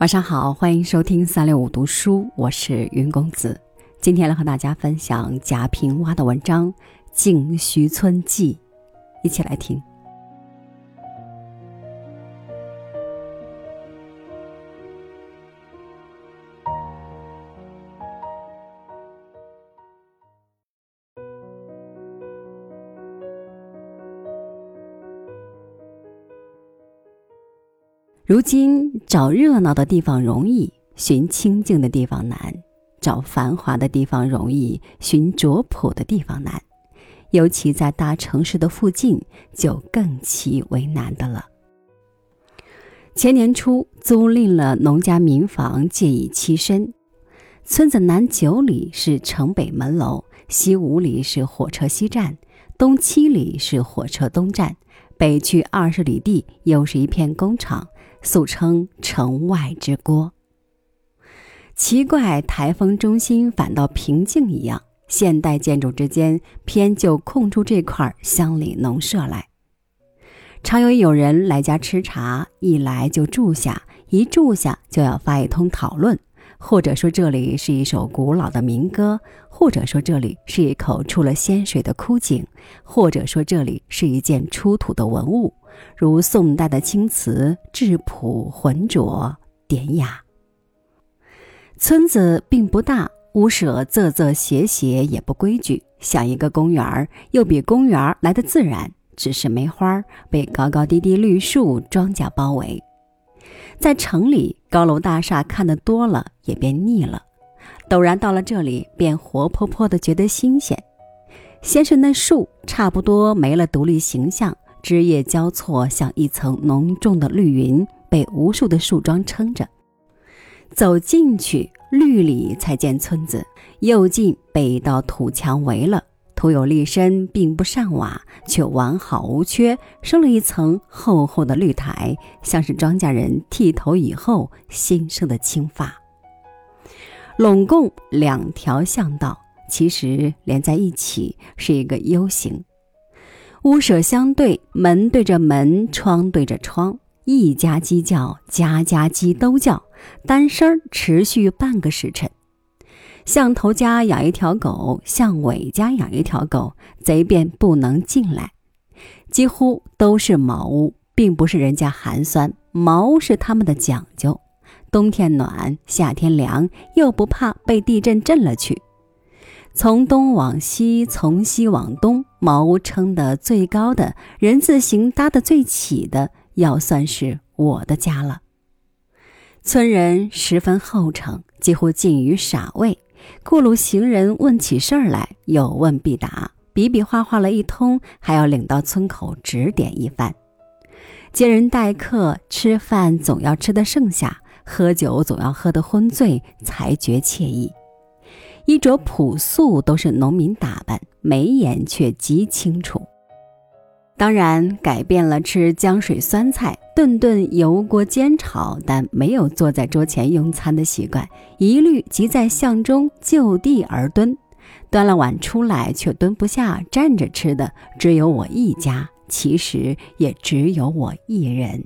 晚上好，欢迎收听三六五读书，我是云公子。今天来和大家分享贾平凹的文章《静虚村记》，一起来听。如今找热闹的地方容易，寻清静的地方难；找繁华的地方容易，寻拙朴的地方难。尤其在大城市的附近，就更其为难的了。前年初租赁了农家民房，借以栖身。村子南九里是城北门楼，西五里是火车西站，东七里是火车东站，北去二十里地又是一片工厂。俗称城外之郭。奇怪，台风中心反倒平静一样，现代建筑之间偏就空出这块乡里农舍来。常有有人来家吃茶，一来就住下，一住下就要发一通讨论，或者说这里是一首古老的民歌，或者说这里是一口出了仙水的枯井，或者说这里是一件出土的文物。如宋代的青瓷，质朴浑浊典雅。村子并不大，屋舍仄仄斜斜，也不规矩，像一个公园儿，又比公园儿来的自然。只是梅花被高高低低绿树、庄稼包围。在城里，高楼大厦看得多了，也便腻了。陡然到了这里，便活泼泼的觉得新鲜。先是那树，差不多没了独立形象。枝叶交错，像一层浓重的绿云，被无数的树桩撑着。走进去，绿里才见村子，又近被一道土墙围了，土有立身，并不上瓦，却完好无缺，生了一层厚厚的绿苔，像是庄稼人剃头以后新生的青发。拢共两条巷道，其实连在一起是一个 U 型。屋舍相对，门对着门，窗对着窗，一家鸡叫，家家鸡都叫，单声持续半个时辰。向头家养一条狗，向尾家养一条狗，贼便不能进来。几乎都是茅屋，并不是人家寒酸，茅是他们的讲究，冬天暖，夏天凉，又不怕被地震震了去。从东往西，从西往东，茅屋撑得最高的人字形搭得最起的，要算是我的家了。村人十分厚诚，几乎近于傻位。过路行人问起事儿来，有问必答，比比划划了一通，还要领到村口指点一番。接人待客，吃饭总要吃得剩下，喝酒总要喝得昏醉，才觉惬意。衣着朴素，都是农民打扮，眉眼却极清楚。当然，改变了吃浆水酸菜、顿顿油锅煎炒，但没有坐在桌前用餐的习惯，一律即在巷中就地而蹲。端了碗出来，却蹲不下，站着吃的只有我一家，其实也只有我一人。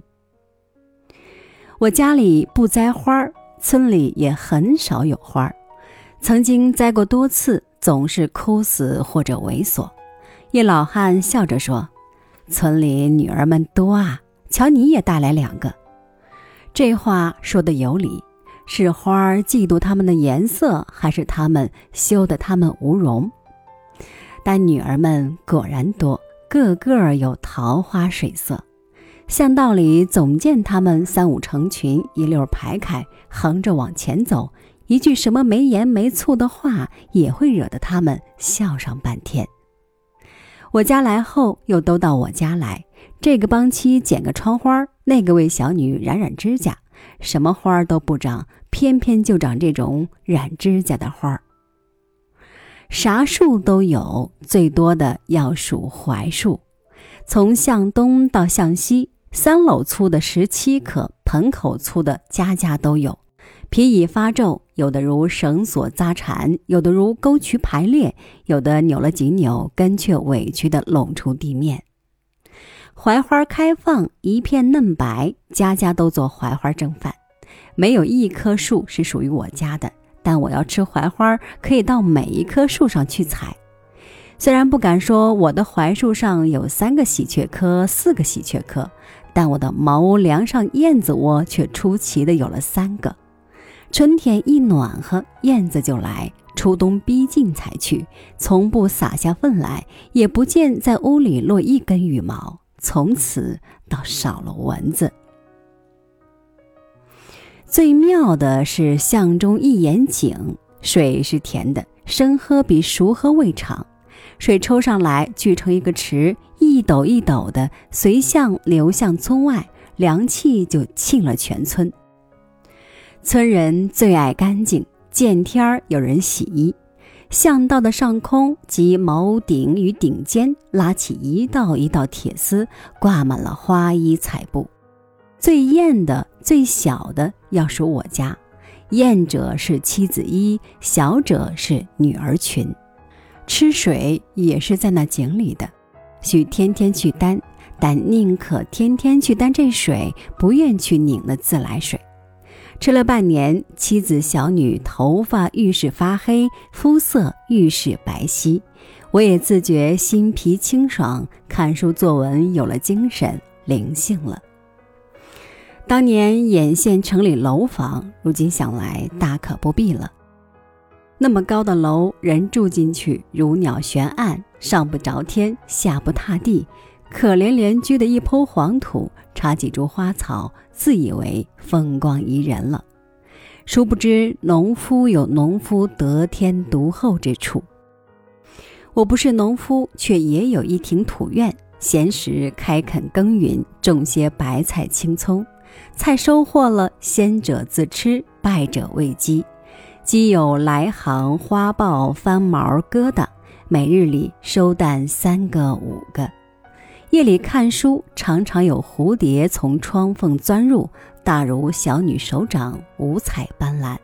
我家里不栽花儿，村里也很少有花儿。曾经栽过多次，总是枯死或者萎缩。一老汉笑着说：“村里女儿们多啊，瞧你也带来两个。”这话说的有理，是花儿嫉妒它们的颜色，还是他们羞得它们无容？但女儿们果然多，个个有桃花水色。巷道里总见他们三五成群，一溜排开，横着往前走。一句什么没盐没醋的话，也会惹得他们笑上半天。我家来后，又都到我家来。这个帮妻剪个窗花，那个为小女染染指甲，什么花都不长，偏偏就长这种染指甲的花儿。啥树都有，最多的要数槐树。从向东到向西，三篓粗的十七棵，盆口粗的家家都有。皮已发皱，有的如绳索扎缠，有的如沟渠排列，有的扭了几扭，根却委屈地拢出地面。槐花开放，一片嫩白，家家都做槐花蒸饭。没有一棵树是属于我家的，但我要吃槐花，可以到每一棵树上去采。虽然不敢说我的槐树上有三个喜鹊科、四个喜鹊科，但我的茅屋梁上燕子窝却出奇的有了三个。春天一暖和，燕子就来；初冬逼近才去，从不撒下粪来，也不见在屋里落一根羽毛。从此倒少了蚊子。最妙的是巷中一眼井，水是甜的，生喝比熟喝味长。水抽上来，聚成一个池，一斗一斗的随巷流向村外，凉气就沁了全村。村人最爱干净，见天儿有人洗衣。巷道的上空及茅屋顶与顶尖拉起一道一道铁丝，挂满了花衣彩布。最艳的、最小的要数我家，艳者是妻子衣，小者是女儿裙。吃水也是在那井里的，需天天去担，但宁可天天去担这水，不愿去拧那自来水。吃了半年，妻子小女头发愈是发黑，肤色愈是白皙，我也自觉心脾清爽，看书作文有了精神灵性了。当年眼县城里楼房，如今想来大可不必了。那么高的楼，人住进去如鸟悬案，上不着天，下不踏地，可怜连居的一抔黄土，插几株花草，自以为风光宜人了。殊不知，农夫有农夫得天独厚之处。我不是农夫，却也有一庭土院，闲时开垦耕耘，种些白菜、青葱。菜收获了，先者自吃，败者喂鸡。鸡有来行、花豹、翻毛、疙瘩，每日里收蛋三个、五个。夜里看书，常常有蝴蝶从窗缝钻入，大如小女手掌，五彩斑斓。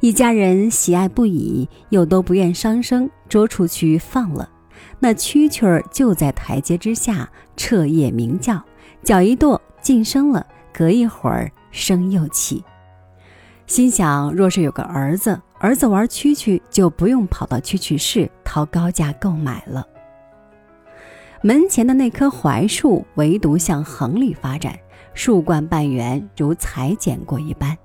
一家人喜爱不已，又都不愿伤生，捉出去放了。那蛐蛐儿就在台阶之下彻夜鸣叫，脚一跺，噤声了，隔一会儿声又起。心想，若是有个儿子，儿子玩蛐蛐，就不用跑到蛐蛐市掏高价购买了。门前的那棵槐树，唯独向横里发展，树冠半圆，如裁剪过一般。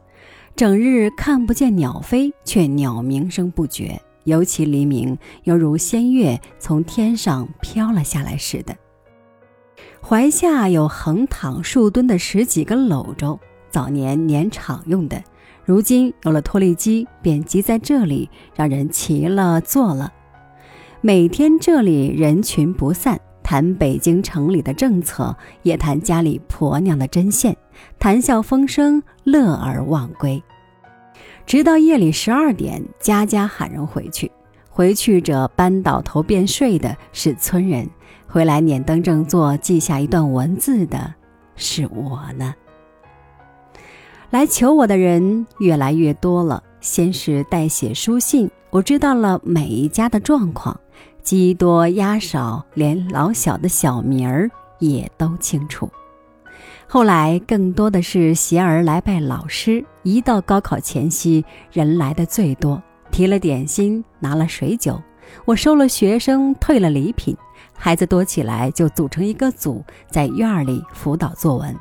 整日看不见鸟飞，却鸟鸣声不绝，尤其黎明，犹如仙乐从天上飘了下来似的。槐下有横躺竖蹲的十几个篓粥，早年碾场用的。如今有了脱粒机，便集在这里，让人骑了坐了。每天这里人群不散，谈北京城里的政策，也谈家里婆娘的针线，谈笑风生，乐而忘归。直到夜里十二点，家家喊人回去。回去者搬倒头便睡的是村人，回来捻灯正坐，记下一段文字的是我呢。来求我的人越来越多了。先是代写书信，我知道了每一家的状况，鸡多鸭少，连老小的小名儿也都清楚。后来更多的是携儿来拜老师。一到高考前夕，人来的最多，提了点心，拿了水酒，我收了学生，退了礼品。孩子多起来，就组成一个组，在院里辅导作文。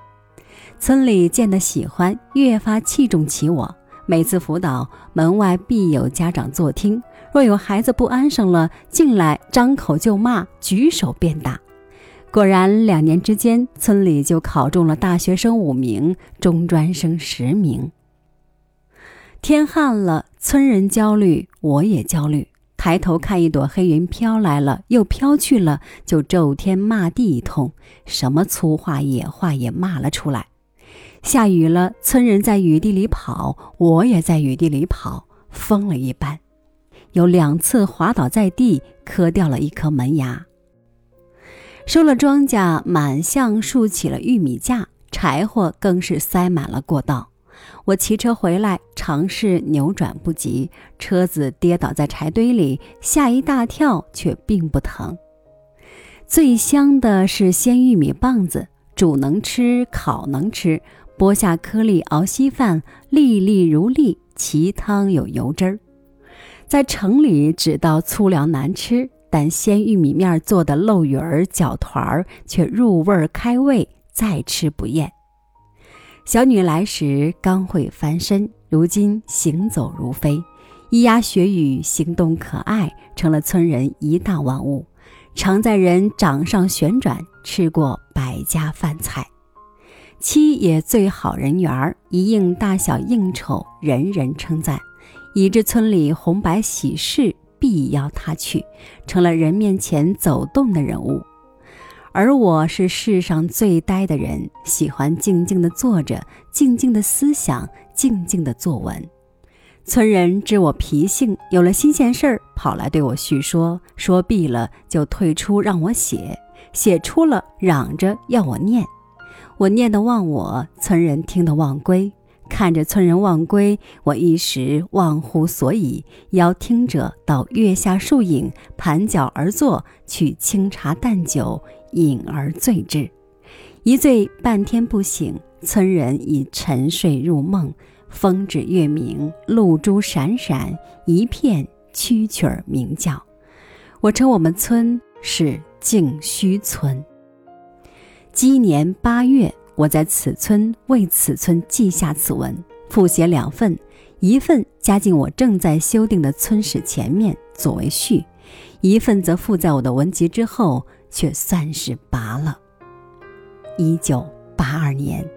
村里见得喜欢，越发器重起我。每次辅导，门外必有家长坐听。若有孩子不安生了，进来张口就骂，举手便打。果然，两年之间，村里就考中了大学生五名，中专生十名。天旱了，村人焦虑，我也焦虑。抬头看一朵黑云飘来了，又飘去了，就咒天骂地一通，什么粗话野话也骂了出来。下雨了，村人在雨地里跑，我也在雨地里跑，疯了一般。有两次滑倒在地，磕掉了一颗门牙。收了庄稼，满巷竖起了玉米架，柴火更是塞满了过道。我骑车回来，尝试扭转不及，车子跌倒在柴堆里，吓一大跳，却并不疼。最香的是鲜玉米棒子，煮能吃，烤能吃。剥下颗粒熬稀饭，粒粒如粒，其汤有油汁儿。在城里只道粗粮难吃，但鲜玉米面做的漏鱼儿、饺团儿却入味开胃，再吃不厌。小女来时刚会翻身，如今行走如飞，咿呀学语，行动可爱，成了村人一大玩物，常在人掌上旋转，吃过百家饭菜。妻也最好人缘儿，一应大小应酬，人人称赞，以致村里红白喜事必邀他去，成了人面前走动的人物。而我是世上最呆的人，喜欢静静地坐着，静静的思想，静静的作文。村人知我脾性，有了新鲜事儿，跑来对我叙说，说毕了就退出，让我写，写出了嚷着要我念。我念得忘我，村人听得忘归。看着村人忘归，我一时忘乎所以，邀听者到月下树影，盘脚而坐，取清茶淡酒，饮而醉之。一醉半天不醒，村人已沉睡入梦。风止月明，露珠闪闪，一片蛐蛐儿鸣叫。我称我们村是静虚村。鸡年八月。我在此村为此村记下此文，复写两份，一份加进我正在修订的村史前面作为序，一份则附在我的文集之后，却算是拔了。一九八二年。